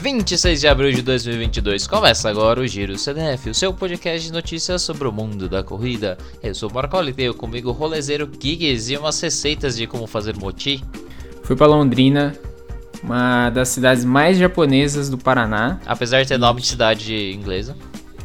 26 de abril de 2022. Começa agora o Giro CDF, o seu podcast de notícias sobre o mundo da corrida. Eu sou o Marcoli, tenho comigo o rolezeiro Gigs e umas receitas de como fazer moti. Fui para Londrina, uma das cidades mais japonesas do Paraná. Apesar de ter nome de cidade inglesa.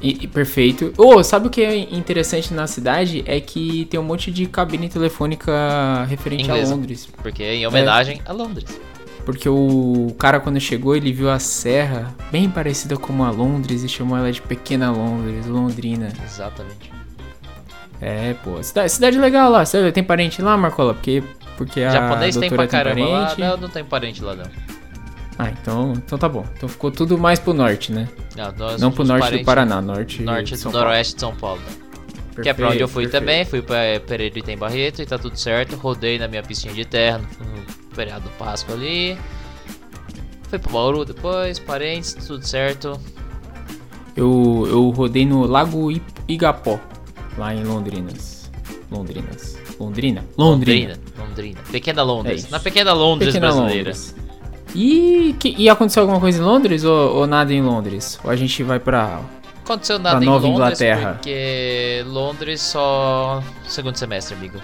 E, e perfeito. Oh, sabe o que é interessante na cidade? É que tem um monte de cabine telefônica referente Inglesa. a Londres. Porque é em homenagem a Londres. Porque o cara, quando chegou, ele viu a serra bem parecida com a Londres e chamou ela de Pequena Londres, Londrina. Exatamente. É, pô. Cidade, cidade legal lá. Você tem parente lá, Marcola? Porque, porque a Japonês tem pra caramba lá. parente. Não, não tem parente lá não. Ah, então, então tá bom. Então ficou tudo mais pro norte, né? Não, nós Não pro norte do Paraná, norte, Norte do noroeste de São Paulo. Paulo. que é pra onde eu Perfeito, fui perfeito. também, fui pra Pereira e tem Barreto e tá tudo certo. Rodei na minha piscina de terra no feriado do Páscoa ali. Fui pro Bauru depois, parentes, tudo certo. Eu, eu rodei no Lago Igapó, lá em Londrinas. Londrinas. Londrina? Londrina. Londrina. Londrina. Pequena Londres. É na pequena Londres Pequena brasileira. Londres. E, que, e aconteceu alguma coisa em Londres ou, ou nada em Londres? Ou a gente vai pra. Aconteceu nada Pra em Nova Londres Inglaterra. porque Londres só segundo semestre, amigo.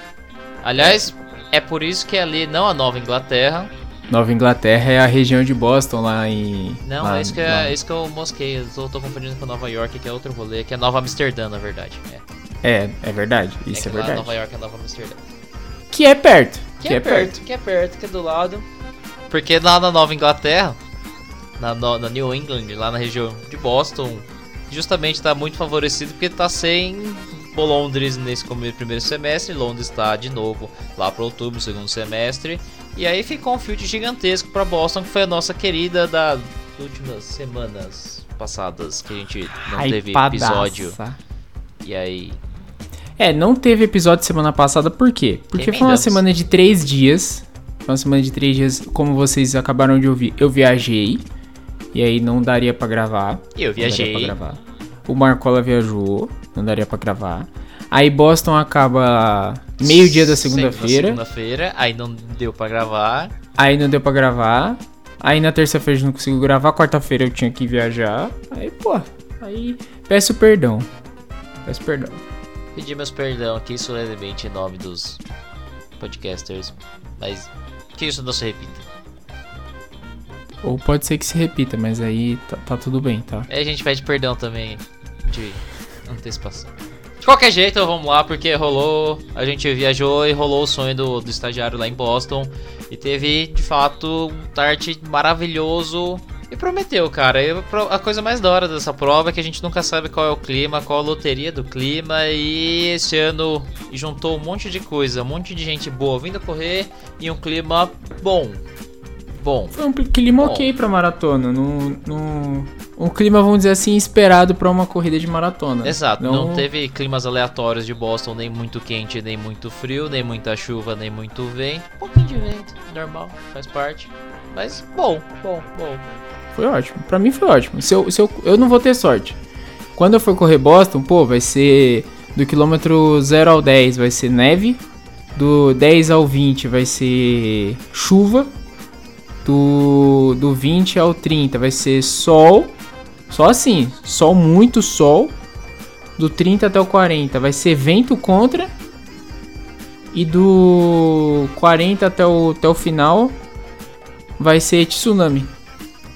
Aliás, é por isso que ali não a Nova Inglaterra. Nova Inglaterra é a região de Boston, lá em. Não, lá, é isso que, lá- é, isso que eu mosquei. Eu tô, tô confundindo com Nova York, que é outro rolê, que é Nova Amsterdã, na verdade. É, É, é verdade. Isso que é, lá verdade. Nova York é Nova Amsterdã. Que é perto. Que, é, perto, que é perto, que é do lado. Porque lá na Nova Inglaterra, na, no- na New England, lá na região de Boston, justamente tá muito favorecido porque tá sem Londres nesse primeiro semestre. Londres tá de novo lá para outubro, segundo semestre. E aí ficou um field gigantesco para Boston, que foi a nossa querida das últimas semanas passadas que a gente não teve Hypadaça. episódio. E aí, É, não teve episódio semana passada, por quê? Porque foi uma Emendamos. semana de três dias. Foi uma semana de três dias, como vocês acabaram de ouvir, eu viajei. E aí não daria pra gravar. eu Não daria viajei. pra gravar. O Marcola viajou, não daria pra gravar. Aí Boston acaba meio-dia da segunda-feira. Segunda-feira, aí não deu pra gravar. Aí não deu pra gravar. Aí na terça-feira gente não conseguiu gravar. Quarta-feira eu tinha que viajar. Aí, pô, aí peço perdão. Peço perdão. Pedir meus perdão aqui solenemente em nome dos podcasters, mas que isso não se repita. Ou pode ser que se repita, mas aí tá, tá tudo bem, tá? Aí a gente pede perdão também de antecipação. De qualquer jeito, vamos lá, porque rolou. A gente viajou e rolou o sonho do, do estagiário lá em Boston. E teve, de fato, um tart maravilhoso. E prometeu, cara. A coisa mais da hora dessa prova é que a gente nunca sabe qual é o clima, qual a loteria do clima. E esse ano juntou um monte de coisa, um monte de gente boa vindo correr e um clima bom. Bom. Foi um clima Bom. ok pra maratona. No, no, um clima, vamos dizer assim, esperado pra uma corrida de maratona. Exato, não... teve climas aleatórios de Boston, nem muito quente, nem muito frio, nem muita chuva, nem muito vento. Um pouquinho de vento, normal, faz parte. Mas bom, bom, bom. Foi ótimo. Pra mim foi ótimo. Se eu, se eu, eu não vou ter sorte. Quando eu for correr Boston, pô, vai ser do quilômetro 0 ao 10 vai ser neve. Do 10 ao 20 vai ser chuva. Do, do 20 ao 30 vai ser sol. Só assim, sol muito sol. Do 30 até o 40 vai ser vento contra. E do 40 até o, até o final vai ser tsunami.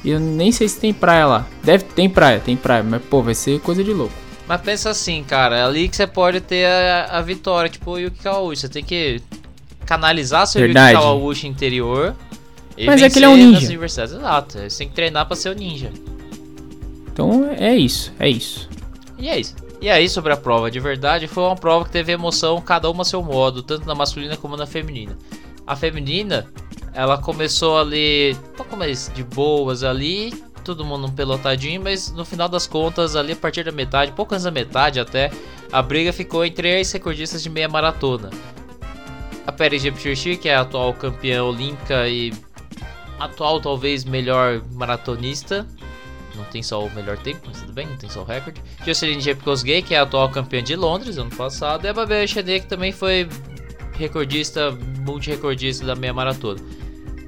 E eu nem sei se tem praia lá. Deve tem praia, tem praia, mas pô, vai ser coisa de louco. Mas pensa assim, cara, é ali que você pode ter a, a vitória, tipo o Yuki Kawauchi. Você tem que canalizar seu Verdade. Yuki Kawauchi interior. E Mas é que ele é um ninja. universidades. Exato, você tem que treinar pra ser o ninja. Então é isso, é isso. E é isso. E aí, sobre a prova de verdade, foi uma prova que teve emoção, cada uma a seu modo, tanto na masculina como na feminina. A feminina, ela começou ali, um pouco mais de boas ali, todo mundo um pelotadinho, mas no final das contas, ali a partir da metade, pouco antes da metade até, a briga ficou entre as recordistas de meia maratona. A Peri Jepchirchi, que é a atual campeã olímpica e atual talvez melhor maratonista, não tem só o melhor tempo, mas tudo bem, não tem só o recorde. Jocelyn Jepkosgei, que é a atual campeã de Londres ano passado, e a Babel Echene, que também foi recordista, multi-recordista da meia maratona.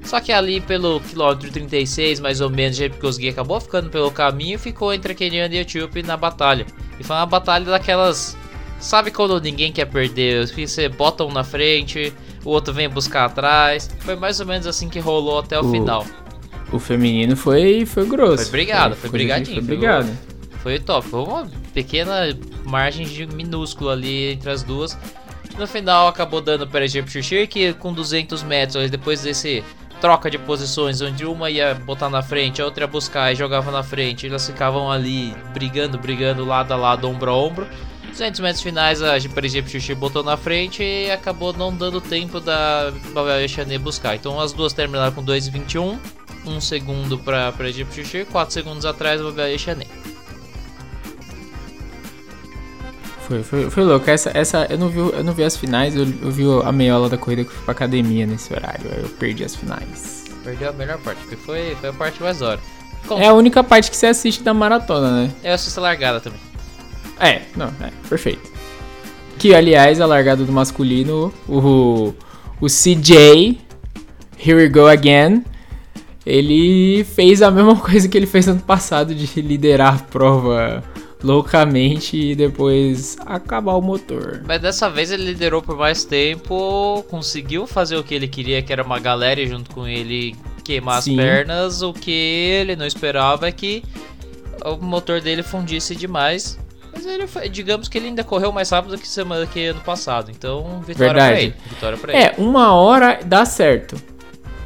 Só que ali pelo quilômetro 36, mais ou menos, Jepkosgi acabou ficando pelo caminho ficou entre a Kenyan e a Etíope na batalha. E foi uma batalha daquelas. Sabe quando ninguém quer perder? Você bota um na frente, o outro vem buscar atrás. Foi mais ou menos assim que rolou até o, o final. O feminino foi, foi grosso. Foi brigado, foi, foi brigadinho. Foi brigado. Foi top. Foi uma pequena margem de minúsculo ali entre as duas. No final acabou dando para a Egypt que com 200 metros depois desse troca de posições, onde uma ia botar na frente, a outra ia buscar e jogava na frente, elas ficavam ali brigando, brigando lado a lado, ombro a ombro. 200 metros finais a Egypt botou na frente e acabou não dando tempo da Babel Chanet buscar. Então as duas terminaram com 2,21, um segundo para Egypt 4 segundos atrás a Babel Chanet. Foi, foi, foi louco. Essa, essa, eu, não vi, eu não vi as finais, eu, eu vi a meiola da corrida que fui pra academia nesse horário. Eu perdi as finais. Perdeu a melhor parte, porque foi, foi a parte mais hora. É a única parte que você assiste da maratona, né? Eu assisto a largada também. É, não, é, perfeito. Que, aliás, a largada do masculino, o, o CJ, Here We Go Again, ele fez a mesma coisa que ele fez ano passado de liderar a prova loucamente e depois acabar o motor. Mas dessa vez ele liderou por mais tempo, conseguiu fazer o que ele queria, que era uma galera junto com ele queimar Sim. as pernas. O que ele não esperava é que o motor dele fundisse demais. Mas ele foi, digamos que ele ainda correu mais rápido que semana que ano passado. Então, vitória Verdade. pra ele. Vitória pra é, ele. uma hora dá certo.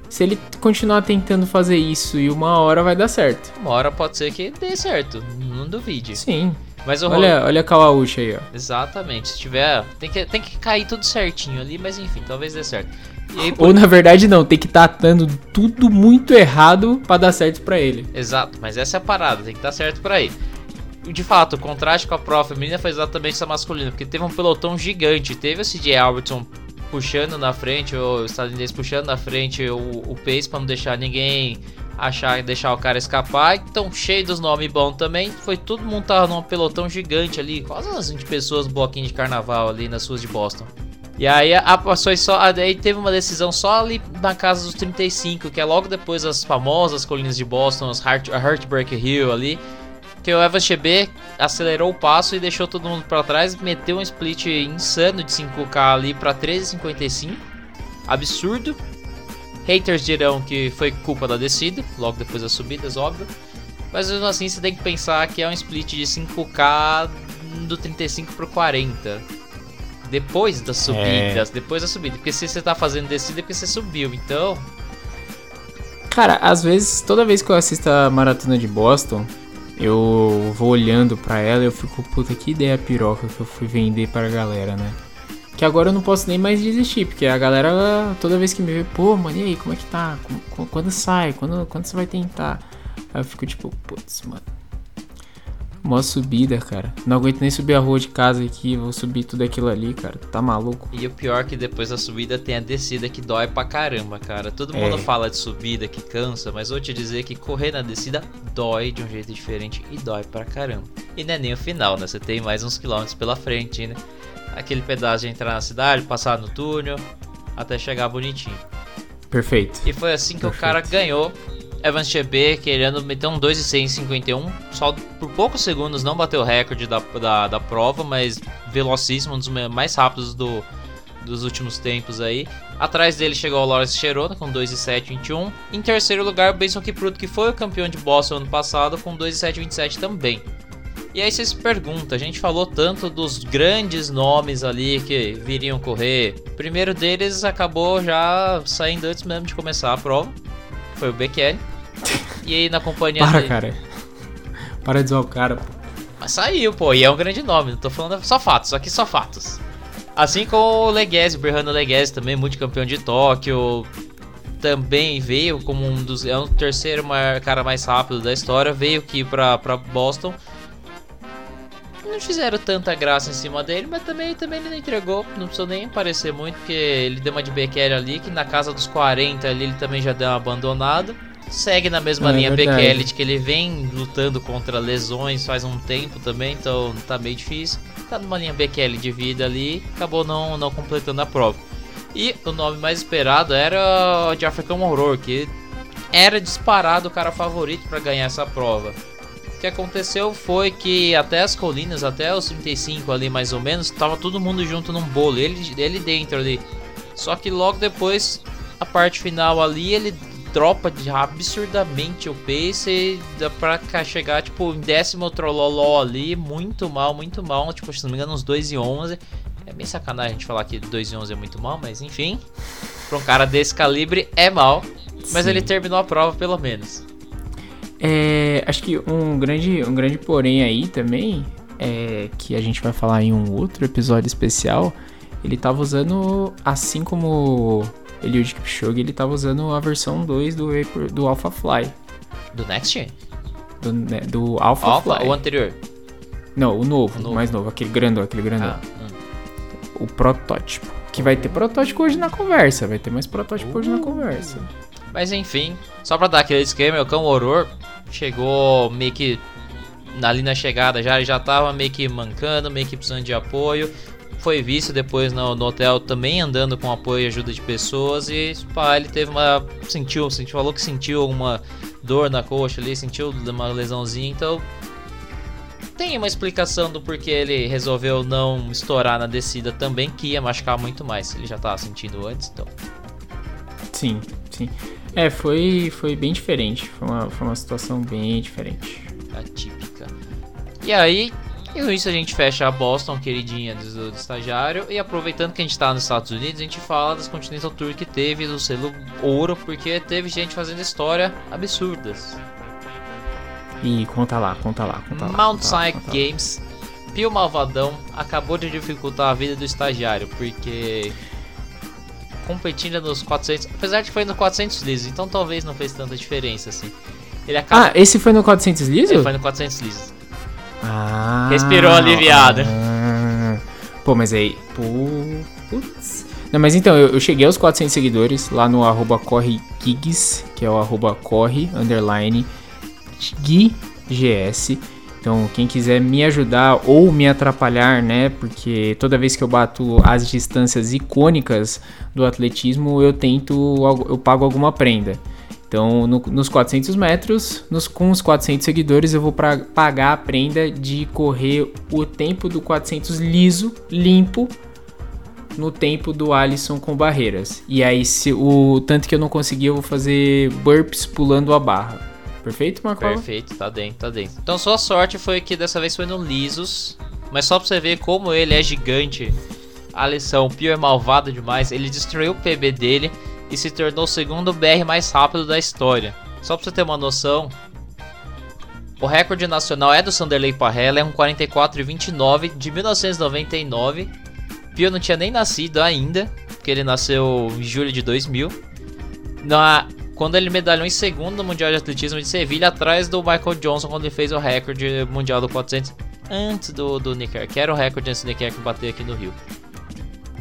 Se ele continuar tentando fazer isso e uma hora vai dar certo. Uma hora pode ser que dê certo, não duvide. Sim. Mas o olha, rolo... olha a Kawauchi aí, ó. Exatamente. Se tiver, tem que, tem que cair tudo certinho ali, mas enfim, talvez dê certo. Aí, por... Ou na verdade não, tem que estar tá dando tudo muito errado para dar certo para ele. Exato, mas essa é a parada, tem que dar certo para ele. De fato, o contraste com a prova feminina foi exatamente essa masculina, porque teve um pelotão gigante. Teve o CJ Albertson puxando na frente, o estadunidense puxando na frente o, o pace para não deixar ninguém achar deixar o cara escapar. Então, cheio dos nomes bons também. Foi todo mundo tava num pelotão gigante ali, quase umas 20 pessoas bloquinho de carnaval ali nas ruas de Boston. E aí a, passou só, aí teve uma decisão só ali na casa dos 35, que é logo depois das famosas colinas de Boston, as Heart, a Heartbreak Hill ali que o Evans Chebe acelerou o passo e deixou todo mundo para trás, meteu um split insano de 5K ali para 13,55. Absurdo. Haters dirão que foi culpa da descida, logo depois das subidas, óbvio. Mas mesmo assim você tem que pensar que é um split de 5K do 35 pro 40. Depois das subidas, é. depois da subida. Porque se você tá fazendo descida é porque você subiu, então. Cara, às vezes, toda vez que eu assisto a maratona de Boston, eu vou olhando para ela e eu fico, puta, que ideia piroca que eu fui vender pra galera, né? Que agora eu não posso nem mais desistir, porque a galera toda vez que me vê, pô, mano, e aí, como é que tá? Quando sai? Quando, quando você vai tentar? Aí eu fico tipo, putz, mano. Mó subida, cara. Não aguento nem subir a rua de casa aqui, vou subir tudo aquilo ali, cara. Tá maluco. E o pior é que depois da subida tem a descida que dói pra caramba, cara. Todo mundo é. fala de subida que cansa, mas vou te dizer que correr na descida dói de um jeito diferente e dói pra caramba. E não é nem o final, né? Você tem mais uns quilômetros pela frente, né? Aquele pedaço de entrar na cidade, passar no túnel, até chegar bonitinho. Perfeito. E foi assim que Perfeito. o cara ganhou Evans Chebe querendo meter um 2,651. Só por poucos segundos não bateu o recorde da, da, da prova, mas velocíssimo, um dos mais rápidos do, dos últimos tempos aí. Atrás dele chegou o Lawrence Cherona com 2,721. Em terceiro lugar, o Benson Kipruto, que foi o campeão de Boston ano passado, com 2,727 também. E aí você se pergunta, a gente falou tanto dos grandes nomes ali que viriam correr. O primeiro deles acabou já saindo antes mesmo de começar a prova. Foi o Bekele. E aí na companhia Para, dele... cara. Para de zoar o cara, pô. Mas saiu, pô, e é um grande nome, não tô falando só fatos, aqui só fatos. Assim como o Leguese, o Berrano Leguese também, multicampeão de Tóquio, também veio como um dos. É o terceiro maior, cara mais rápido da história, veio aqui pra, pra Boston. Não fizeram tanta graça em cima dele, mas também, também ele não entregou, não precisou nem aparecer muito, porque ele deu uma de Bekele ali, que na casa dos 40 ali ele também já deu uma abandonada segue na mesma é, linha Bekele, que ele vem lutando contra lesões faz um tempo também, então tá meio difícil. Tá numa linha Bekele de vida ali, acabou não, não completando a prova. E o nome mais esperado era o de African Horror, que era disparado o cara favorito para ganhar essa prova. O que aconteceu foi que até as colinas, até os 35 ali mais ou menos, tava todo mundo junto num bolo, ele, ele dentro ali. Só que logo depois, a parte final ali, ele dropa de absurdamente o pace e dá pra chegar tipo em décimo trololó ali, muito mal, muito mal, tipo, se não me engano, uns 2 e 11. É bem sacanagem a gente falar que 2 e 11 é muito mal, mas enfim, pra um cara desse calibre é mal. Mas Sim. ele terminou a prova pelo menos. É, acho que um grande, um grande porém aí também, é, que a gente vai falar em um outro episódio especial, ele tava usando, assim como Eliud Kipchoge, ele tava usando a versão 2 do, do Alpha Fly. Do Next? Do, né, do Alpha, Alpha Fly. o anterior? Não, o novo, o novo. mais novo, aquele grandão, aquele grandão. Ah, hum. O protótipo. Que vai ter protótipo hoje na conversa, vai ter mais protótipo uh. hoje na uh. conversa. Mas enfim, só pra dar aquele esquema, o Cão Horror chegou meio que ali na chegada já, ele já tava meio que mancando, meio que precisando de apoio. Foi visto depois no, no hotel também andando com apoio e ajuda de pessoas e pá, ele teve uma. sentiu, sentiu, falou que sentiu alguma dor na coxa ali, sentiu uma lesãozinha, então tem uma explicação do porquê ele resolveu não estourar na descida também, que ia machucar muito mais. Ele já tava sentindo antes, então. Sim, sim. É, foi, foi bem diferente. Foi uma, foi uma situação bem diferente. Atípica. E aí, e com isso a gente fecha a Boston, queridinha do, do, estagiário. E aproveitando que a gente tá nos Estados Unidos, a gente fala das Continental Tour que teve do selo ouro, porque teve gente fazendo história absurdas. E conta lá, conta lá, conta lá. Mount Sinai Games, Pio Malvadão acabou de dificultar a vida do estagiário, porque competindo nos 400, apesar de que foi no 400 lisos, então talvez não fez tanta diferença assim. Ele acaba... Ah, esse foi no 400 lisos? Ele foi no 400 lisos. Ah. Respirou aliviado. Ah, pô, mas aí, putz. Não, mas então, eu, eu, cheguei aos 400 seguidores lá no arroba corregigs, que é o arroba corre, underline, gs. Então, quem quiser me ajudar ou me atrapalhar, né? Porque toda vez que eu bato as distâncias icônicas do atletismo, eu tento, eu pago alguma prenda. Então, no, nos 400 metros, nos, com os 400 seguidores, eu vou pra, pagar a prenda de correr o tempo do 400 liso, limpo, no tempo do Alisson com barreiras. E aí, se o tanto que eu não conseguir, eu vou fazer burps pulando a barra. Perfeito, Marco? Perfeito, tá dentro, tá dentro. Então sua sorte foi que dessa vez foi no lisos, mas só pra você ver como ele é gigante. A lição, o Pio é malvado demais, ele destruiu o PB dele e se tornou o segundo BR mais rápido da história. Só pra você ter uma noção, o recorde nacional é do Sanderley Parrella, é um 44,29 de 1999. Pio não tinha nem nascido ainda, porque ele nasceu em julho de 2000. Na quando ele medalhou em segundo no Mundial de Atletismo de Sevilha, atrás do Michael Johnson, quando ele fez o recorde mundial do 400, antes do, do Nicker, que era o recorde antes do Nicker bater aqui no Rio.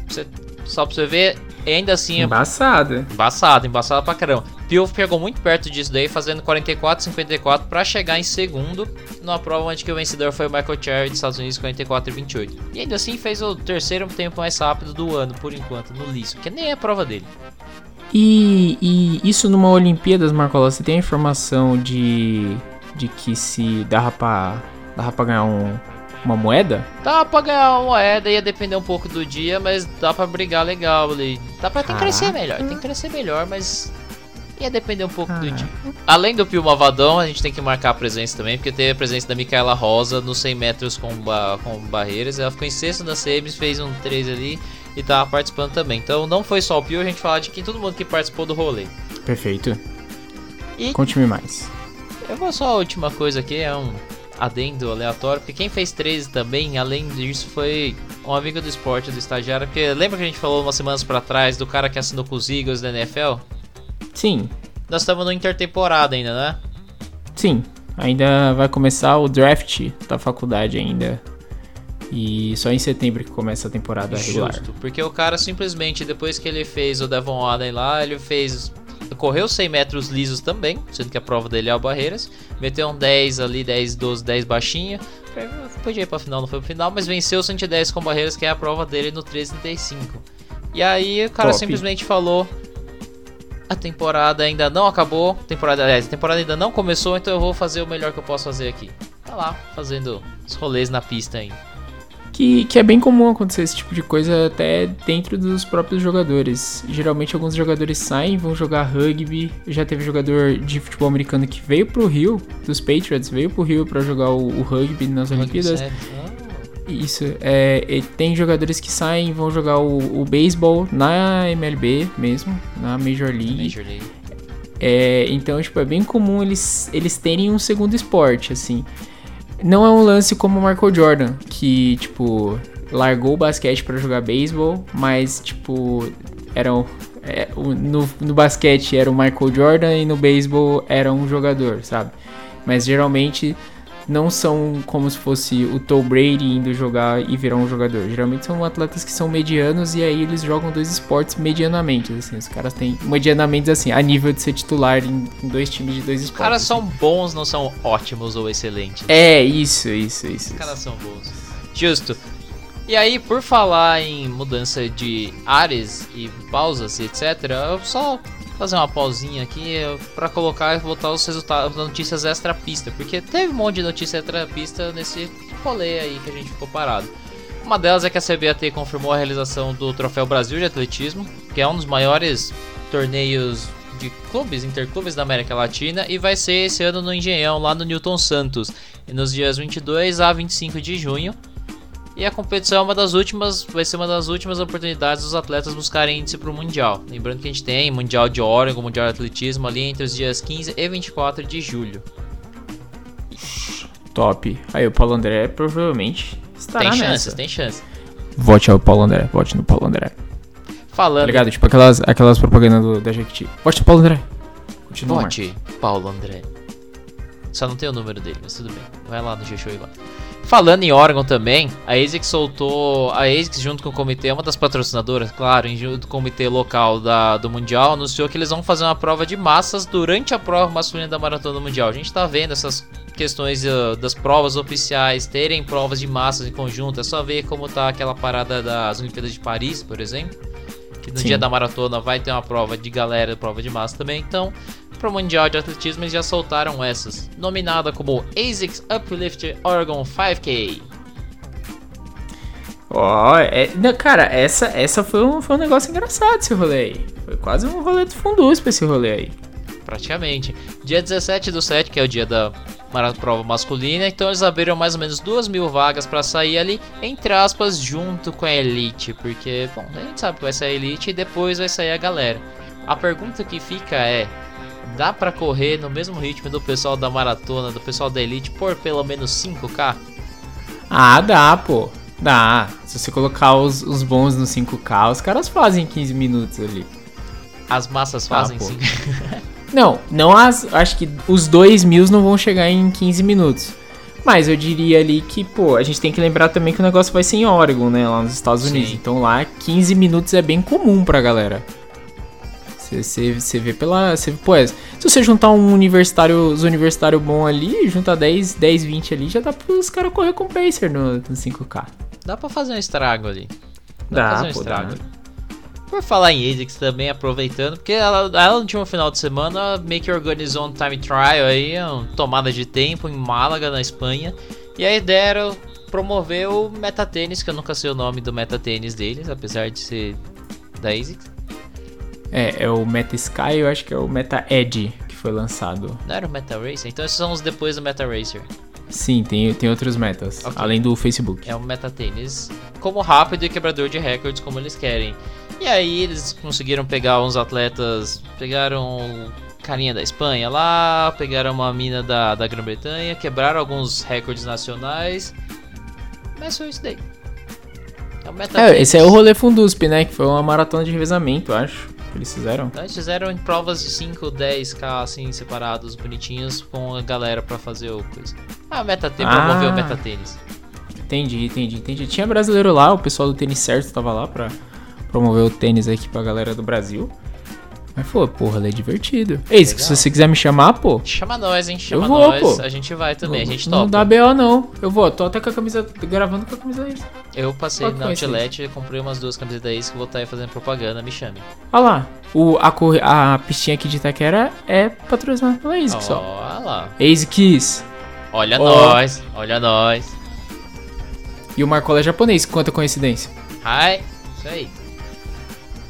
Você, só pra você ver, ainda assim... Embaçado. Embaçado, embaçado pra caramba. Pio pegou muito perto disso daí, fazendo 44,54 para chegar em segundo, numa prova onde que o vencedor foi o Michael Cherry dos Estados Unidos, 44,28. E ainda assim fez o terceiro tempo mais rápido do ano, por enquanto, no liso, que nem é a prova dele. E, e isso numa Olimpíadas, Marcola, você tem a informação de, de que se dava pra, dava pra ganhar um, uma moeda? Dá pra ganhar uma moeda, ia depender um pouco do dia, mas dá pra brigar legal ali. Dá pra que crescer melhor, tem que crescer melhor, mas ia depender um pouco do dia. Além do Pio Malvadão, a gente tem que marcar a presença também, porque teve a presença da Micaela Rosa nos 100 metros com, ba com barreiras. Ela ficou em sexto na semis, fez um 3 ali e tava participando também. Então não foi só o Pio, a gente falar de que todo mundo que participou do rolê. Perfeito. E Conte-me mais. Eu vou só a última coisa aqui, é um adendo aleatório, porque quem fez 13 também, além disso, foi um amigo do esporte do estagiário, porque lembra que a gente falou umas semanas para trás do cara que assinou com os Eagles da NFL? Sim. Nós estamos no intertemporada ainda, né? Sim. Ainda vai começar o draft da faculdade ainda. E só em setembro que começa a temporada Justo, regular. Porque o cara simplesmente, depois que ele fez o Devon Allen lá, ele fez. Correu 100 metros lisos também, sendo que a prova dele é o Barreiras. Meteu um 10 ali, 10, 12, 10 baixinha. Podia ir pra final, não foi pro final, mas venceu o 110 com Barreiras, que é a prova dele no 13,35. E aí o cara Top. simplesmente falou: a temporada ainda não acabou, temporada, aliás, a temporada ainda não começou, então eu vou fazer o melhor que eu posso fazer aqui. Tá lá, fazendo os rolês na pista ainda. Que, que é bem comum acontecer esse tipo de coisa até dentro dos próprios jogadores. Geralmente alguns jogadores saem, vão jogar rugby. Já teve jogador de futebol americano que veio pro Rio, dos Patriots, veio pro Rio pra jogar o, o rugby nas Olimpíadas. Sério? Isso, é, tem jogadores que saem e vão jogar o, o beisebol na MLB mesmo, na Major League. Major League. É, então, tipo, é bem comum eles, eles terem um segundo esporte, assim. Não é um lance como o Michael Jordan, que, tipo, largou o basquete pra jogar beisebol, mas, tipo, era um- é, no, no basquete era o Michael Jordan e no beisebol era um jogador, sabe? Mas geralmente não são como se fosse o Tom Brady indo jogar e virar um jogador. Geralmente são atletas que são medianos e aí eles jogam dois esportes medianamente, assim. Os caras têm medianamente assim, a nível de ser titular em, dois times de dois Os esportes. caras assim. são bons, não são ótimos ou excelentes. É, isso, isso, isso. Os caras são bons. Justo. E aí, por falar em mudança de áreas e pausas e etc, eu só fazer uma pausinha aqui pra colocar e botar os resultados, as notícias extra pista, porque teve um monte de notícia extra pista nesse rolê aí que a gente ficou parado. Uma delas é que a CBAT confirmou a realização do Troféu Brasil de Atletismo, que é um dos maiores torneios de clubes, interclubes da América Latina, e vai ser esse ano no Engenhão, lá no Newton Santos, nos dias 22 a 25 de junho. E a competição é uma das últimas, vai ser uma das últimas oportunidades dos atletas buscarem índice para o Mundial. Lembrando que a gente tem Mundial de Oregon, Mundial de Atletismo ali entre os dias 15 e 24 de julho. Top. Aí o Paulo André provavelmente estará tem nessa. chances, tem chances. Vote ao Paulo André, vote no Paulo André. Tá Falando ligado? Tipo aquelas, aquelas propagandas do, da Jequiti. Vote no Paulo André. Continua. Marcos. Vote Paulo André. Só não tem o número dele, mas tudo bem. Vai lá no G-Show e. Falando em órgão também, a ASICS soltou. A ASICS, junto com o comitê, é uma das patrocinadoras, claro, junto com o comitê local da, do Mundial, anunciou que eles vão fazer uma prova de massas durante a prova masculina da Maratona Mundial. A gente tá vendo essas questões uh, das provas oficiais terem provas de massas em conjunto. É só ver como tá aquela parada das Olimpíadas de Paris, por exemplo. Que no Sim. dia da maratona vai ter uma prova de galera, prova de massa também. Então, para o Mundial de Atletismo eles já soltaram essas. Nominada como ASICS Uplift Oregon 5K. Ó, é, não, cara, essa, essa foi, um, foi um negócio engraçado esse rolê aí. Foi quase um rolê do pra esse rolê aí. Praticamente. Dia 17 do 7, que é o dia da mara- prova masculina. Então eles abriram mais ou menos duas mil vagas para sair ali, entre aspas, junto com a Elite. Porque, bom, a gente sabe que vai sair a Elite e depois vai sair a galera. A pergunta que fica é: dá pra correr no mesmo ritmo do pessoal da maratona, do pessoal da Elite, por pelo menos 5K? Ah, dá, pô. Dá. Se você colocar os, os bons no 5K, os caras fazem 15 minutos ali. As massas Ah, fazem pô. 5 Não, não as. Acho que os 2 mil não vão chegar em 15 minutos. Mas eu diria ali que, pô, a gente tem que lembrar também que o negócio vai ser em Oregon, né? Lá nos Estados Sim. Unidos. Então lá 15 minutos é bem comum pra galera. Você vê pela. Cê, pô, é, se você juntar um universitário, os universitário bom ali, junta 10, 10, 20 ali, já dá pros caras correr com pacer no, no 5K. Dá pra fazer um estrago ali. Dá, pra fazer um pô, estrago. dá. Por falar em ASICS também, aproveitando, porque ela, ela no último final de semana meio que organizou um time trial aí, uma tomada de tempo em Málaga, na Espanha. E a ideia era promover o Metatênis, que eu nunca sei o nome do Metatênis deles, apesar de ser da ASICS. É, é o Meta Sky, eu acho que é o Meta Edge que foi lançado. Não era o Meta Racer? Então esses são os depois do Meta Racer. Sim, tem, tem outros metas, Ok. além do Facebook. É um metatênis como rápido e quebrador de recordes, como eles querem. E aí eles conseguiram pegar uns atletas, pegaram carinha da Espanha lá, pegaram uma mina da, da Grã-Bretanha, quebraram alguns recordes nacionais. Mas foi isso daí. É o É, esse é o rolê Fundusp, né? Que foi uma maratona de revezamento, acho. Que eles fizeram. Então eles fizeram em provas de 5, 10k assim, separados, bonitinhos, com a galera pra fazer o coisa. Ah, o metatênis, Ah. promoveu o metatênis. Entendi, entendi, entendi. Tinha brasileiro lá, o pessoal do tênis certo tava lá pra promover o tênis aqui pra galera do Brasil. Mas, pô, porra, é divertido. É Legal. se você quiser me chamar, pô. Chama nós, hein? Chama Eu vou, nós. pô. A gente vai também, a gente Não topa. dá BO, não. Eu vou, tô até com a camisa. gravando com a camisa aí. Eu passei Qual na ser Outlet, comprei umas duas camisetas aí que vou estar aí fazendo propaganda, me chame. Olha lá, o, a, corre- a pistinha aqui de Itaquera é patrocinada pela ASICS, ó. Olha lá. ASICS. Olha Ó. nós, olha nós. E o Marcola é japonês, quanta coincidência. Ai, isso aí.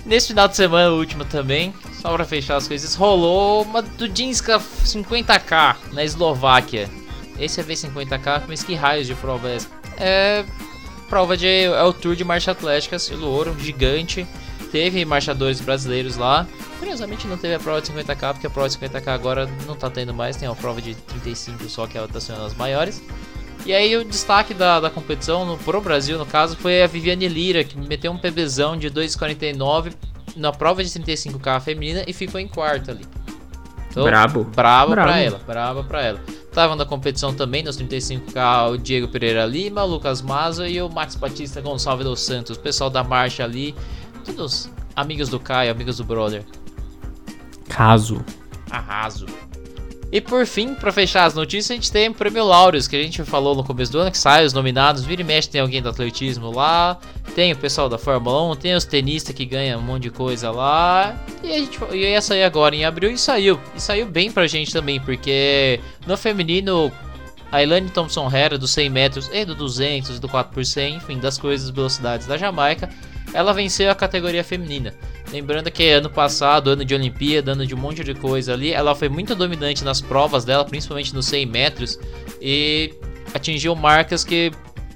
Nesse final de semana, o último também, só pra fechar as coisas, rolou uma Dudinska 50k na Eslováquia. Esse é V50k, mas que raios de prova é essa? É prova de. É o Tour de Marcha Atlética, selo ouro, gigante. Teve marchadores brasileiros lá. Curiosamente não teve a prova de 50k, porque a prova de 50k agora não tá tendo mais, tem uma prova de 35 só que tá sendo as maiores. E aí o destaque da, da competição, no, pro Brasil no caso, foi a Viviane Lira, que meteu um PBzão de 2,49 na prova de 35k feminina e ficou em quarto ali. Então, Brabo. Braba Brabo. pra ela, braba pra ela. Estavam na competição também, nos 35k, o Diego Pereira Lima, o Lucas Mazo e o Max Batista Gonçalves dos Santos. O pessoal da marcha ali, todos amigos do Caio, amigos do brother. Caso. Arraso. E por fim, pra fechar as notícias, a gente tem o Prêmio Laureus, que a gente falou no começo do ano, que sai os nominados, vira e mexe tem alguém do atletismo lá, tem o pessoal da Fórmula 1, tem os tenistas que ganham um monte de coisa lá, e a gente ia sair agora em abril e saiu. E saiu bem pra gente também, porque no feminino, a Elaine Thompson Hera do 100 metros e do 200, do 4 por 100, enfim, das coisas, velocidades da Jamaica, ela venceu a categoria feminina. Lembrando que ano passado, ano de Olimpíada, ano de um monte de coisa ali, ela foi muito dominante nas provas dela, principalmente nos 100 metros, e atingiu marcas que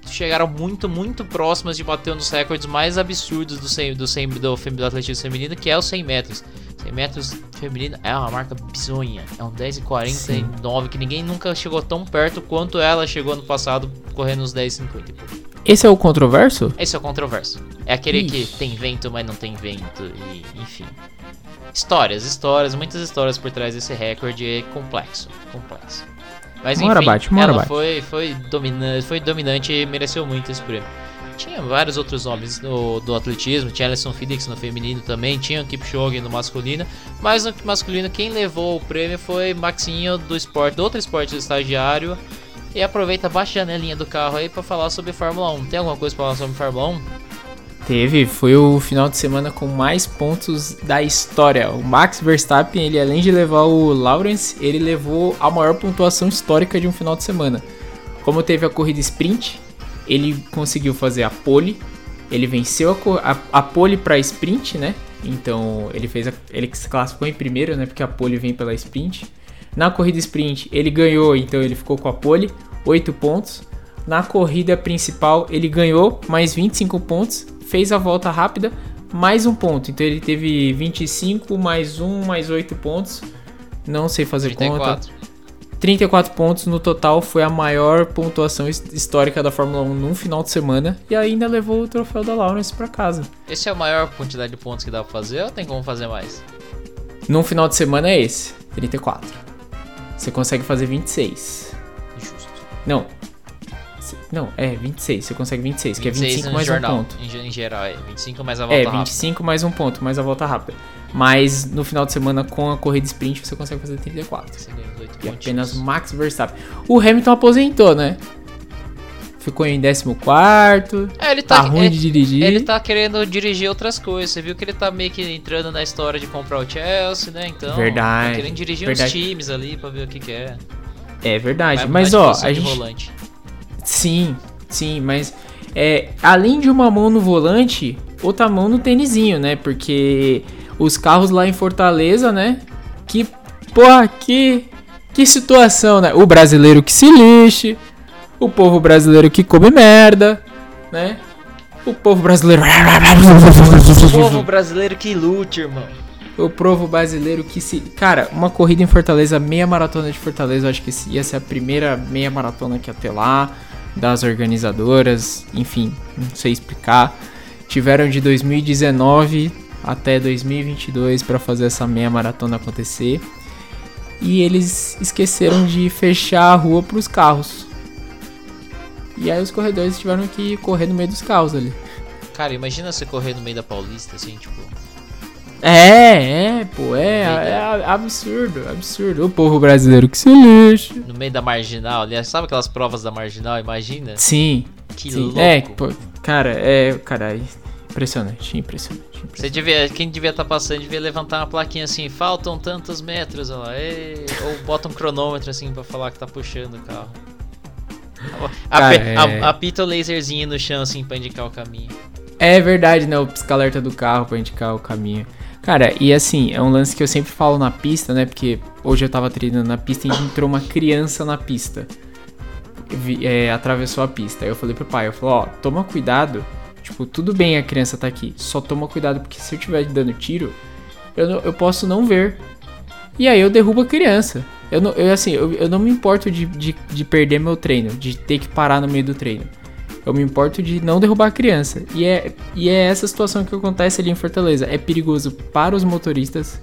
chegaram muito, muito próximas de bater um dos recordes mais absurdos do, 100, do, 100, do, do atletismo feminino, que é os 100 metros. 100 metros feminino é uma marca bizonha, é um 10,49 que ninguém nunca chegou tão perto quanto ela chegou no passado correndo uns 10,50 e pouco. Esse é o controverso? Esse é o controverso. É aquele Ixi. que tem vento, mas não tem vento, e enfim. Histórias, histórias, muitas histórias por trás desse recorde é complexo, complexo. Mas enfim, bate, ela bate. foi, foi, domina foi dominante e mereceu muito esse prêmio. Tinha vários outros nomes do, do atletismo, tinha Alison Felix no feminino também, tinha o Kipchoge no masculino, mas no masculino quem levou o prêmio foi Maxinho do esporte, do outro esporte do estagiário. E aproveita, baixa a janelinha do carro aí pra falar sobre Fórmula 1. Tem alguma coisa pra falar sobre Fórmula 1? Teve, foi o final de semana com mais pontos da história. O Max Verstappen, ele além de levar o Lawrence, ele levou a maior pontuação histórica de um final de semana. Como teve a corrida sprint, ele conseguiu fazer a pole, ele venceu a, a, a pole para sprint, né? Então ele fez a, ele se classificou em primeiro, né? Porque a pole vem pela sprint. Na corrida sprint ele ganhou, então ele ficou com a pole, 8 pontos. Na corrida principal ele ganhou mais 25 pontos, fez a volta rápida, mais um ponto. Então ele teve 25 mais 1 mais 8 pontos. Não sei fazer conta. 34. 34 pontos no total foi a maior pontuação his- histórica da Fórmula 1 num final de semana e ainda levou o troféu da Lawrence para casa. Esse é a maior quantidade de pontos que dá pra fazer ou tem como fazer mais? Num final de semana é esse, 34. Você consegue fazer 26. Injusto. Não. Não, é 26. Você consegue 26, que é 25 no mais jornal, um ponto. Em, ge- em geral, é 25 mais a volta É, rápida. 25 mais um ponto, mais a volta rápida. Mas no final de semana com a corrida sprint você consegue fazer 34. Você ganha os oito E pontinhos. apenas Max Verstappen. O Hamilton aposentou, né? Ficou em 14. É, ele Tá tá, ruim é- de dirigir. Ele tá querendo dirigir outras coisas. Você viu que ele tá meio que entrando na história de comprar o Chelsea, né? Então, Verdade, tá querendo dirigir verdade. uns times ali pra ver o que que é. É verdade. Mas ó, a gente. volante. Sim, sim, mas é, além de uma mão no volante, outra mão no tênisinho, né? Porque os carros lá em Fortaleza, né? Que, porra, que, que situação, né? O brasileiro que se lixe, o povo brasileiro que come merda, né? O povo brasileiro. O povo brasileiro que lute, irmão. O povo brasileiro que se. Cara, uma corrida em Fortaleza, meia maratona de Fortaleza, eu acho que ia ser a primeira meia maratona que ia ter lá, das organizadoras, enfim, não sei explicar. Tiveram de 2019 até 2022 para fazer essa meia maratona acontecer. E eles esqueceram de fechar a rua para os carros. E aí os corredores tiveram que correr no meio dos carros ali. Cara, imagina você correr no meio da Paulista, assim, tipo. É, é, pô, é, é, é absurdo, absurdo. O povo brasileiro que se lixe. No meio da marginal, aliás, sabe aquelas provas da marginal? Imagina. Sim. Que sim. louco. É, pô, cara, é, cara, impressionante, impressionante. impressionante. Você devia, quem devia estar passando devia levantar uma plaquinha assim, faltam tantos metros, ó lá, ei, ou bota um cronômetro assim pra falar que tá puxando o carro. Cara, Ape- é- a- Apita o laserzinho no chão assim pra indicar o caminho. É verdade, né? O pisca-alerta do carro pra indicar o caminho. Cara, e assim, é um lance que eu sempre falo na pista, né? Porque hoje eu tava treinando na pista e entrou uma criança na pista. Vi- é, atravessou a pista. Aí eu falei pro pai, eu falei, ó, toma cuidado. Tipo, tudo bem a criança tá aqui. Só toma cuidado, porque se eu estiver dando tiro, eu, não- eu posso não ver. E aí eu derrubo a criança. Eu, não, eu assim, eu, eu não me importo de, de, de perder meu treino, de ter que parar no meio do treino. Eu me importo de não derrubar a criança. E é, e é essa situação que acontece ali em Fortaleza. É perigoso para os motoristas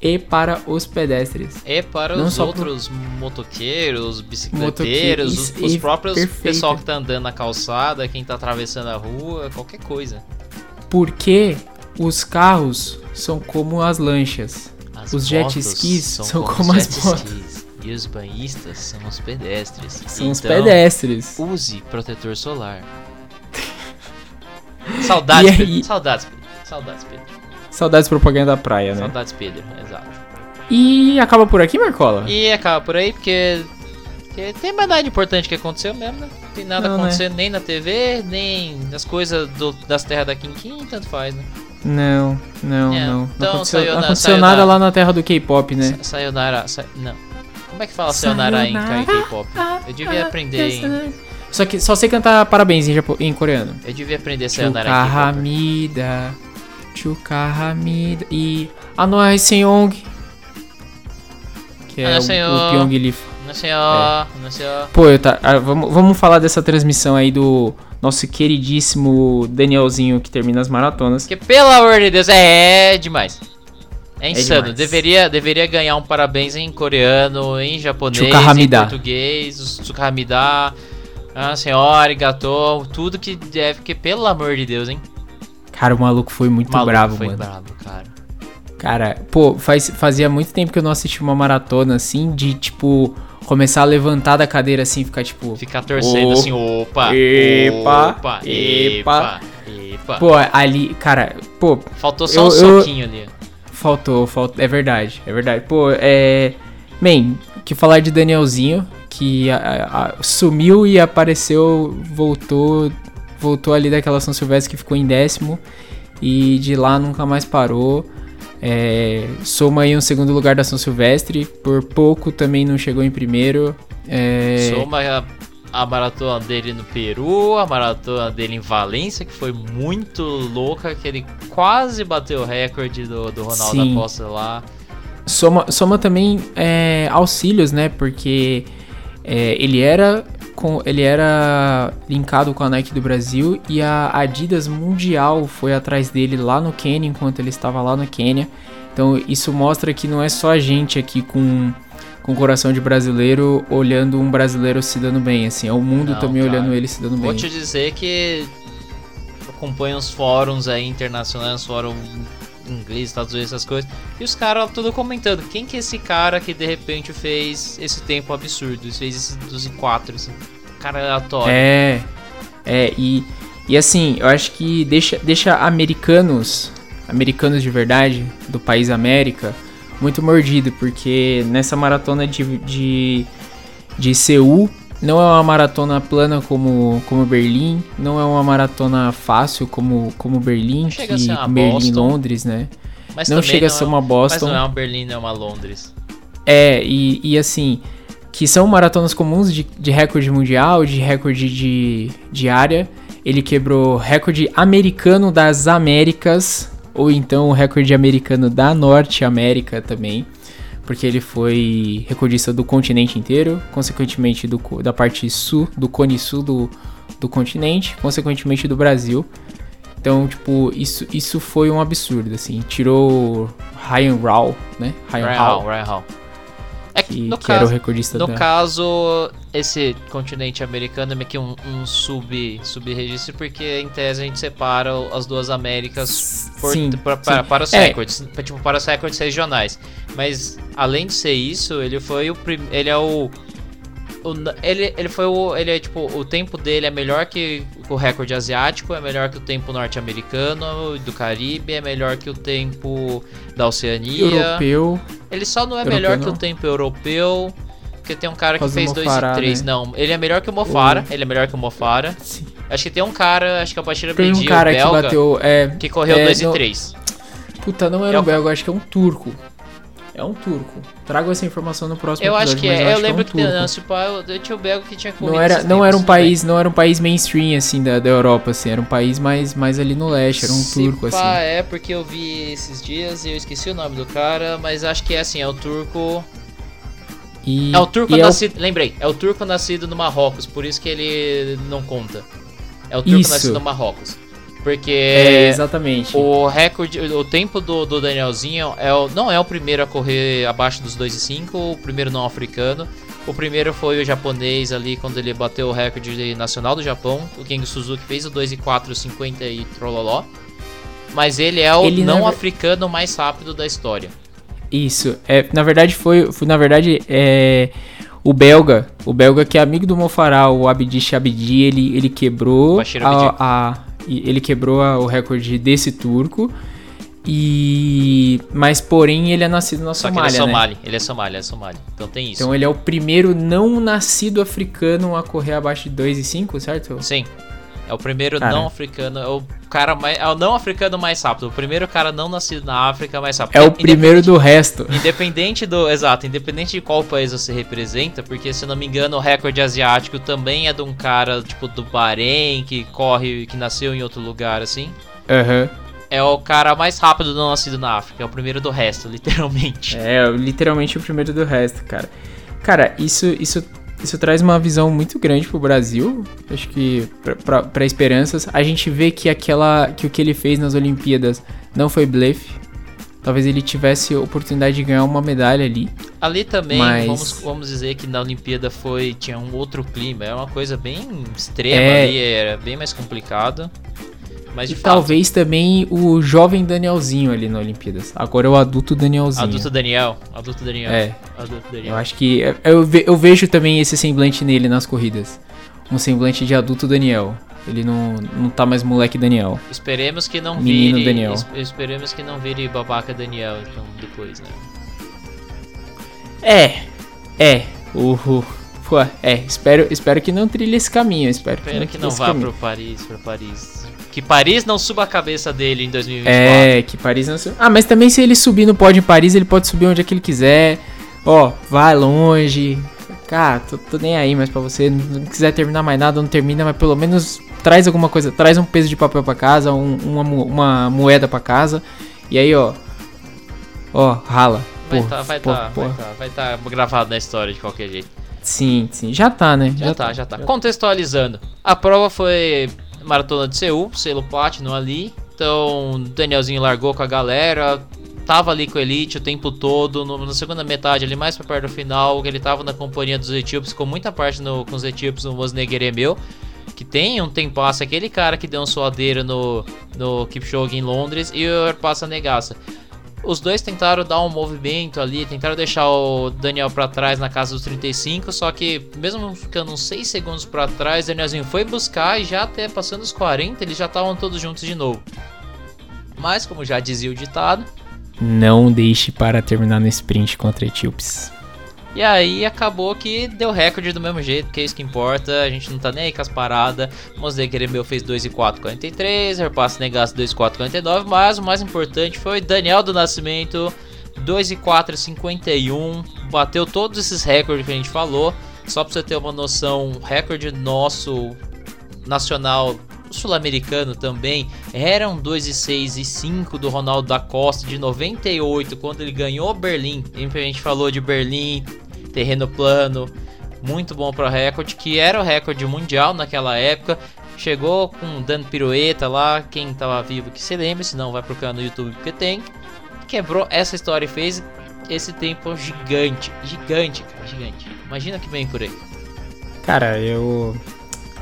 e para os pedestres. E para Não os só pro- outros motoqueiros, bicicleteiros, os, os próprios perfeito. pessoal que tá andando na calçada, quem tá atravessando a rua, qualquer coisa. Porque os carros são como as lanchas. As Os jet skis são como as jet motos. skis, E os banhistas são os pedestres. São os Então, pedestres. Use protetor solar. Saudades, aí- Pedro. Saudades, Pedro. Saudades, Pedro. Saudades propaganda da praia, né? Saudades, Pedro. Exato. E acaba por aqui, Marcola? E acaba por aí, porque, porque tem mais nada importante que aconteceu mesmo, né? Não tem nada Não, né? acontecendo nem na TV, nem nas coisas do- das terras da Quinquim, tanto faz, né? Não, não, É, não. Não então aconteceu, saiu não aconteceu saiu nada na- lá na terra do K-pop, né? Sa- Sayonara. Sa não. Como é que fala Sayonara em, em K-pop? Eu devia aprender em. Só que só sei cantar parabéns em, japo- em coreano. Eu devia aprender Sayonara em K-pop. Chukahamida. Chukahamida. E Anoai Seong. Que é o, o Pyong. Não ó. Não sei, ó. Pô, eu tá, ah, vamos, vamos falar dessa transmissão aí do nosso queridíssimo Danielzinho que termina as maratonas. Porque, pelo amor de Deus, é, demais. É insano. demais. deveria, deveria ganhar um parabéns em coreano, em japonês, em português, os Tsukahamida, a senhora, gato, tudo que deve, porque pelo amor de Deus, hein? Cara, o maluco foi muito Maluco, bravo, foi mano. bravo, cara. Cara, pô, faz, fazia muito tempo que eu não assisti uma maratona assim, de tipo, começar a levantar da cadeira assim, ficar tipo. Ficar torcendo Oh. assim, opa, Epa, opa, epa. epa. Pô, ali, cara, pô, Faltou só eu- um eu- soquinho ali. faltou, faltou. É verdade, é verdade. Pô, é. Man, que falar de Danielzinho, que a- a- sumiu e apareceu, voltou, voltou ali daquela São Silvestre que ficou em décimo e de lá nunca mais parou. É, soma aí um segundo lugar da São Silvestre, por pouco também não chegou em primeiro. É, Soma a, a maratona dele no Peru, a maratona dele em Valência, que foi muito louca, que ele quase bateu o recorde do, do Ronaldo Sim. Costa lá. Soma, soma também é, auxílios, né? Porque é, ele era com ele era linkado com a Nike do Brasil e a Adidas Mundial foi atrás dele lá no Quênia enquanto ele estava lá no Quênia. Então isso mostra que não é só a gente aqui com com coração de brasileiro olhando um brasileiro se dando bem, assim, é o mundo Não, também cara. olhando ele se dando Vou bem. te dizer que acompanho os fóruns aí internacionais, fórum inglês, Estados Unidos, essas coisas, e os caras tudo comentando. Quem que é esse cara que de repente fez esse tempo absurdo? Fez esse 12 e 4, esse cara aleatório. É, é, e, e assim, eu acho que deixa, deixa americanos, americanos de verdade, do país América, muito mordido, porque nessa maratona de, de, de Seul, não é uma maratona plana como, como Berlim, não é uma maratona fácil como, como Berlim, a que Berlim Boston. Londres, né? Mas não chega a não ser é- uma Boston. Mas não é uma Berlim, não é uma Londres. É, e, e assim, que são maratonas comuns de, de recorde mundial, de recorde de, de área. Ele quebrou recorde americano das Américas, ou então o recorde americano da Norte América também, porque ele foi recordista do continente inteiro, consequentemente do, da parte sul, do cone sul do, do continente, consequentemente do Brasil. Então, tipo, isso, isso foi um absurdo, assim. Tirou Ryan Rao, né? Ryan. Hall, Ryan Hall. É que, que, no que era o caso, recordista no da... caso, esse continente americano é meio que um, um sub, sub-registro, porque em tese a gente separa as duas Américas por- Sim, pra- para, sim. para os É. recordes, tipo, para os recordes regionais. Mas além de ser isso, ele foi o prim... ele é o, o ele, ele foi o ele é tipo o tempo dele é melhor que o recorde asiático, é melhor que o tempo norte-americano, do Caribe, é melhor que o tempo da Oceania. Europeu. Ele só não é Europeu melhor que não? o tempo europeu. Porque tem um cara Por que fez 2 Mofara, e 3. né? Não, ele é melhor que o Mofara. Ele é melhor que o Mofara. Sim. Acho que tem um cara, acho que é o Bashir Tem um o cara que belga, bateu. É, que correu é, 2 e não- 3. Puta, não era É um o- belga, acho que é um turco. É um turco. Trago essa informação no próximo Eu acho episódio, que mas é. eu, Eu acho lembro que que, é um turco. não, pá, eu, eu tinha o belga que tinha corrido Não era, não era um bem. país, não era um país mainstream assim da, da Europa assim, era um país mais, mais ali no leste, era um Se turco pá, assim. é porque eu vi esses dias e eu esqueci o nome do cara, mas acho que é assim, é o turco. E, É o turco e é o- nascido. Lembrei, é o turco nascido no Marrocos, por isso que ele não conta. É o turco Isso. nascido no Marrocos. Porque é, exatamente. O recorde, o tempo do, do Danielzinho é o, não é o primeiro a correr abaixo dos 2 e 5, o primeiro não africano. O primeiro foi o japonês ali quando ele bateu o recorde nacional do Japão. O Kengo Suzuki fez o 2 e 4, 50 e trololó. Mas ele é o Ele, não ver- africano mais rápido da história. Isso. É, na verdade foi, foi na verdade é o belga, o belga que é amigo do Mofará, o Abdi, ele ele quebrou a, a- ele quebrou o recorde desse turco. E mas porém ele é nascido na Só Somália, ele é né? somali, ele é somali, é somali. Então tem isso. Então ele é o primeiro não nascido africano a correr abaixo de 2 e 5, certo? Sim. É o primeiro Cara. não africano, é o cara mais, é o não africano mais rápido, o primeiro cara não nascido na África mais rápido. É o primeiro do resto. Independente do. Exato, independente de qual país você representa, porque se eu não me engano, o recorde asiático também é de um cara, tipo, do Bahrein, que corre, que nasceu em outro lugar, assim. Aham. É o cara mais rápido não nascido na África, é o primeiro do resto, literalmente. É, literalmente o primeiro do resto, cara. Cara, isso, isso, isso traz uma visão muito grande pro Brasil. Acho que pra esperanças. A gente vê que aquela. que o que ele fez nas Olimpíadas não foi blefe. Talvez ele tivesse oportunidade de ganhar uma medalha ali. Ali também, Mas- vamos, vamos dizer que na Olimpíada foi. tinha um outro clima, é uma coisa bem extrema É. ali, era bem mais complicado. Mas de E fato, talvez também o jovem Danielzinho ali na Olimpíadas. Agora é o adulto Danielzinho. adulto Daniel, adulto Daniel. É. Adulto Eu Daniel. acho que. Eu, ve- eu vejo também esse semblante nele nas corridas. Um semblante de adulto Daniel. Ele não, não tá mais moleque Daniel. Esperemos que não Menino vire. Daniel. es- Esperemos que não vire babaca Daniel, então, depois, né? É, é. O- pô, é, espero, espero que não trilhe esse caminho. Espero que Espero não que não vá caminho. pro Paris, pro Paris. Que Paris não suba a cabeça dele em 2024. É, que Paris não. su- Ah, mas também se ele subir no pódio em Paris, ele pode subir onde é que ele quiser. Ó, vai longe. Cara, tô, tô nem aí mais pra você. Não quiser terminar mais nada, não termina, mas pelo menos traz alguma coisa. Traz um peso de papel pra casa, um- uma, uma moeda pra casa. E aí, ó. Ó, rala. Vai Pô, tá, vai tá, vai tá, vai tá gravado na história de qualquer jeito. Sim, sim. Já tá, né? Já, tá, já tá. Contextualizando. A prova foi Maratona de Seul, selo Platinum ali. Então, Danielzinho largou com a galera. Tava ali com a Elite o tempo todo. No, na segunda metade, ali mais pra perto do final, ele tava na companhia dos etíopes. Ficou muita parte no, com os etíopes no Mosnegeremeu. Que tem um tempasso, aquele cara que deu um suadeiro no, no Kipchoge em Londres. E o Erpassa Negaça. Os dois tentaram dar um movimento ali, tentaram deixar o Daniel pra trás na casa dos 35, só que mesmo ficando uns 6 segundos pra trás, Danielzinho foi buscar e já até passando os 40, eles já estavam todos juntos de novo. Mas como já dizia o ditado, Não deixe para terminar no sprint contra etíopes. E aí acabou que deu recorde do mesmo jeito, que é isso que importa, a gente não tá nem aí com as paradas. Mosde Grêmio fez 2 e 4,43, Herpass Negasse 2 e 4,49, mas o mais importante foi Daniel do Nascimento 2 e 4,51, bateu todos esses recordes que a gente falou. Só pra você ter uma noção, recorde nosso nacional sul-americano também eram 2 e 6 e 5 do Ronaldo da Costa de 98 quando ele ganhou Berlim. A gente falou de Berlim, terreno plano, muito bom para o recorde, que era o recorde mundial naquela época. Chegou com dando pirueta lá, quem tava vivo que se lembre, se não vai procurar no YouTube porque tem. Quebrou essa história e fez. esse tempo gigante, gigante, cara, gigante. Imagina que vem por aí. Cara, eu.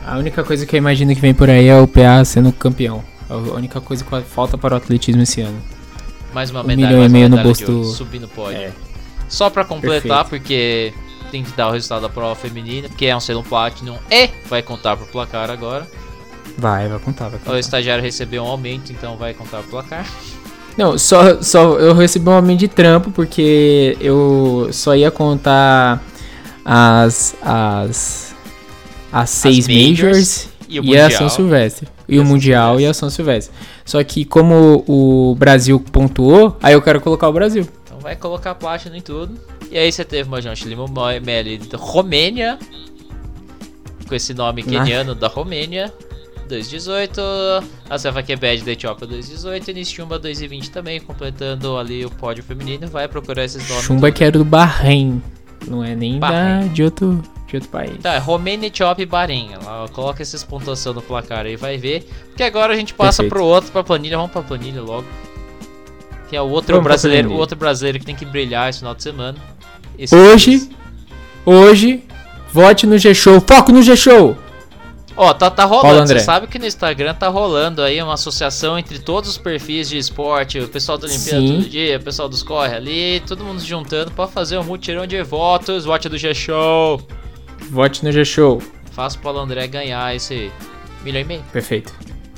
A única coisa que eu imagino que vem por aí é o PA sendo campeão. A única coisa que falta para o atletismo esse ano. Mais uma Um medalha, milhão e meio no bolso do- subir no pódio. É. Só pra completar, Perfeito. porque tem que dar o resultado da prova feminina, porque é um selo Platinum e vai contar pro placar agora. Vai, vai contar, vai O contar. estagiário recebeu um aumento, então vai contar pro placar. Não, só, só eu recebi um aumento de trampo porque eu só ia contar as as as seis majors majors, E e a. São Silvestre. E, E a o Mundial Silvestre. e a São Silvestre. Só que como o Brasil pontuou, aí eu quero colocar o Brasil. Então vai colocar Platinum em tudo. E aí você teve uma Jonte Lima Meli da Romênia. Com esse nome Ah. keniano da Romênia. 218. A Sefa Kebed da Etiópia 218. E Nistumba 220 também, completando ali o pódio feminino. Vai procurar esses nomes. Chumba que era do Bahrein. Não é nem da, de, outro, de outro país. Tá, Romênia, Etiópia e Bahrein. Coloca essas pontuação no placar aí, vai ver. Porque agora a gente passa Perfeito. pro outro, pra planilha. Vamos pra planilha logo. Que é o outro Vamos brasileiro, o outro brasileiro que tem que brilhar esse final de semana. Esse Hoje, mês. hoje, vote no G-Show. Foco no G-Show! Ó, tá, tá rolando. Você sabe que no Instagram tá rolando aí uma associação entre todos os perfis de esporte, o pessoal da Olimpíada Sim. todo dia, o pessoal dos corre ali, todo mundo se juntando pra fazer um mutirão de votos, vote do G-Show. Vote no G-Show. Faça o Paulo André ganhar esse milhão e meio. Perfeito.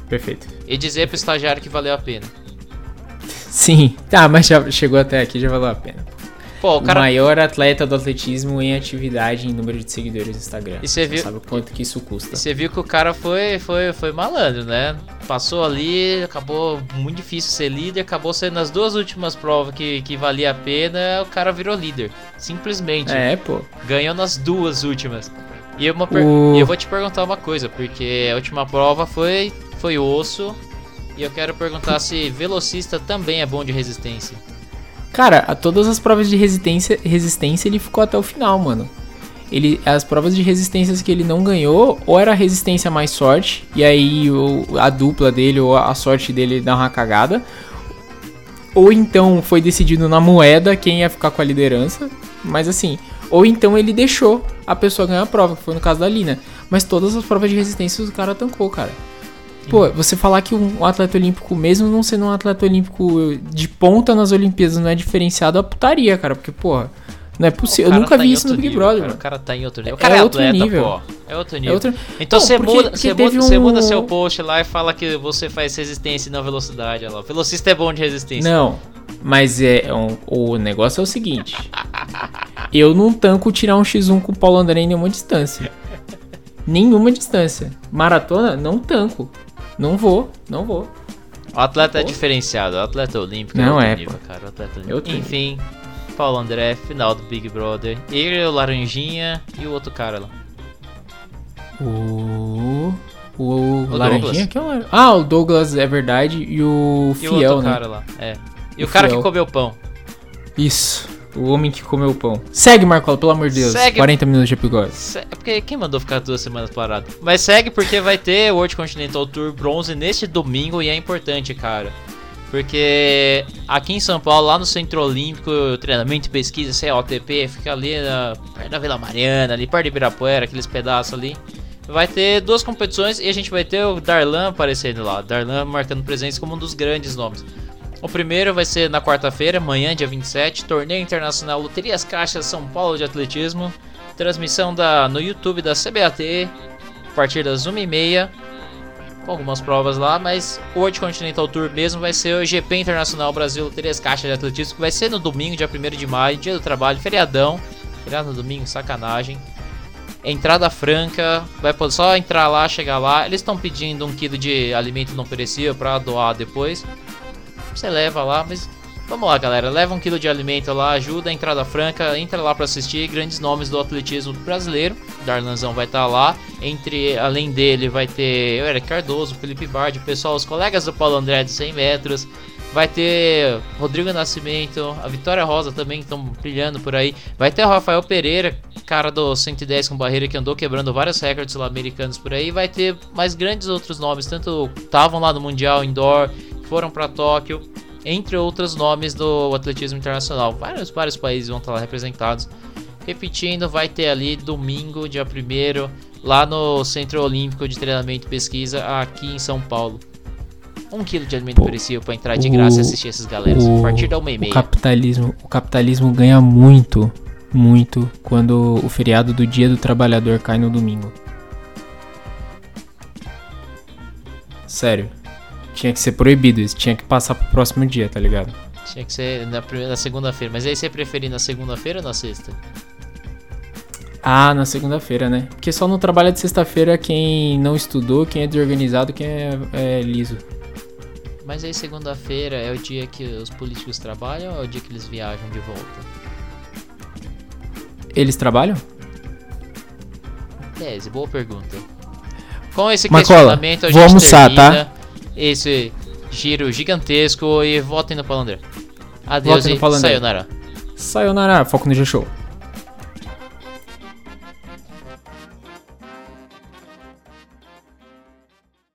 Perfeito. E dizer pro estagiário que valeu a pena. Sim. Tá, mas já chegou até aqui, já valeu a pena. Pô, o O cara. maior atleta do atletismo em atividade em número de seguidores no Instagram. E você viu- sabe o quanto que isso custa. Você viu que o cara foi, foi, foi malandro, né? Passou ali, acabou muito difícil ser líder, acabou sendo nas duas últimas provas que, que valia a pena, o cara virou líder. Simplesmente. É, pô. Ganhou nas duas últimas. E, uma per- O- eu vou te perguntar uma coisa, porque a última prova foi, foi osso. E eu quero perguntar se velocista também é bom de resistência. Cara, a todas as provas de resistência, resistência ele ficou até o final, mano. Ele, as provas de resistências que ele não ganhou, ou era resistência mais sorte, e aí a dupla dele ou a sorte dele dá uma cagada, ou então foi decidido na moeda quem ia ficar com a liderança, mas assim, ou então ele deixou a pessoa ganhar a prova, que foi no caso da Lina. Mas todas as provas de resistência o cara tancou, cara. Pô, você falar que um atleta olímpico, mesmo não sendo um atleta olímpico de ponta nas Olimpíadas, não é diferenciado, é putaria, cara. Porque, porra, não é possível. Eu O nunca tá vi isso no outro Big nível, Brother, cara. O cara tá em outro nível. O É cara é, outro atleta, nível. pô. É outro É nível. outra... Então Não, você porque- muda, porque você muda, você um- muda seu post lá e fala que você faz resistência e não velocidade. Olha lá. Velocista é bom de resistência. Não, mas é, é um- o negócio é o seguinte. Eu não tanco tirar um X1 com o Paulo André em nenhuma distância. Nenhuma distância. Maratona, não tanco. Não vou, não vou. O atleta é diferenciado, o atleta olímpico Não outro é, nível, cara. O atleta É olímpico. Enfim, Paulo André, final do Big Brother. Ele, o Laranjinha e o outro cara lá. O. O, O Laranjinha? Que é o Ah, o Douglas é verdade. E o E o Fiel, outro né? cara lá. É. E O o, cara Fiel. que comeu pão. Isso. O homem que comeu o pão. Segue, Marcola, pelo amor de Deus. Segue. 40 minutos de episódio. Se- É porque quem mandou ficar duas semanas parado? Mas segue porque vai ter o World Continental Tour Bronze neste domingo e é importante, cara. Porque aqui em São Paulo, lá no Centro Olímpico, treinamento e pesquisa, COTP, fica ali na, perto da Vila Mariana, ali perto de Ibirapuera, aqueles pedaços ali. Vai ter duas competições e a gente vai ter o Darlan aparecendo lá. Darlan marcando presença como um dos grandes nomes. O primeiro vai ser na quarta-feira, amanhã, dia 27, Torneio Internacional Loterias Caixas São Paulo de Atletismo. Transmissão da, no YouTube da CBAT, a partir das 1h30, com algumas provas lá, mas o World Continental Tour mesmo vai ser o GP Internacional Brasil Loterias Caixas de Atletismo, que vai ser no domingo, dia 1 de maio, dia do trabalho, feriadão. Feriado no domingo, sacanagem. Entrada franca, vai poder só entrar lá, chegar lá. Eles estão pedindo um quilo de alimento não perecível para doar depois. Você leva lá, mas vamos lá, galera. Leva um quilo de alimento lá, ajuda a entrada franca, entra lá para assistir grandes nomes do atletismo brasileiro. Darlanzão vai estar lá. Entre, além dele, vai ter o Eric Cardoso, Felipe Bardi, o pessoal, os colegas do Paulo André de 100 metros. Vai ter Rodrigo Nascimento, a Vitória Rosa também estão brilhando por aí. Vai ter o Rafael Pereira, cara do 110 com barreira que andou quebrando vários recordes sul-americanos por aí. Vai ter mais grandes outros nomes, tanto estavam lá no Mundial Indoor, foram para Tóquio. entre outros nomes do atletismo internacional. Vários, vários países vão estar lá representados. Repetindo, vai ter ali domingo, dia 1 lá no Centro Olímpico de Treinamento e Pesquisa, aqui em São Paulo. Um quilo de alimento perecível para entrar de graça e assistir essas galeras. o- a partir da 1 e O meia. capitalismo, o capitalismo ganha muito, muito quando o feriado do Dia do Trabalhador cai no domingo. Sério. Tinha que ser proibido isso, tinha que passar pro próximo dia, tá ligado? Tinha que ser na, primeira- na segunda-feira. Mas aí você preferir na segunda-feira ou na sexta? Ah, na segunda-feira, né? Porque só não trabalha de sexta-feira quem não estudou, quem é desorganizado, quem é, é liso. Mas aí segunda-feira é o dia que os políticos trabalham ou é o dia que eles viajam de volta? Eles trabalham? Tese, boa pergunta. Com esse Marcola, questionamento a vou gente almoçar, tá? Esse giro gigantesco e votem no Palandré. Adeus Votem no e Palandré. sayonara. Sayonara, foco no G-Show.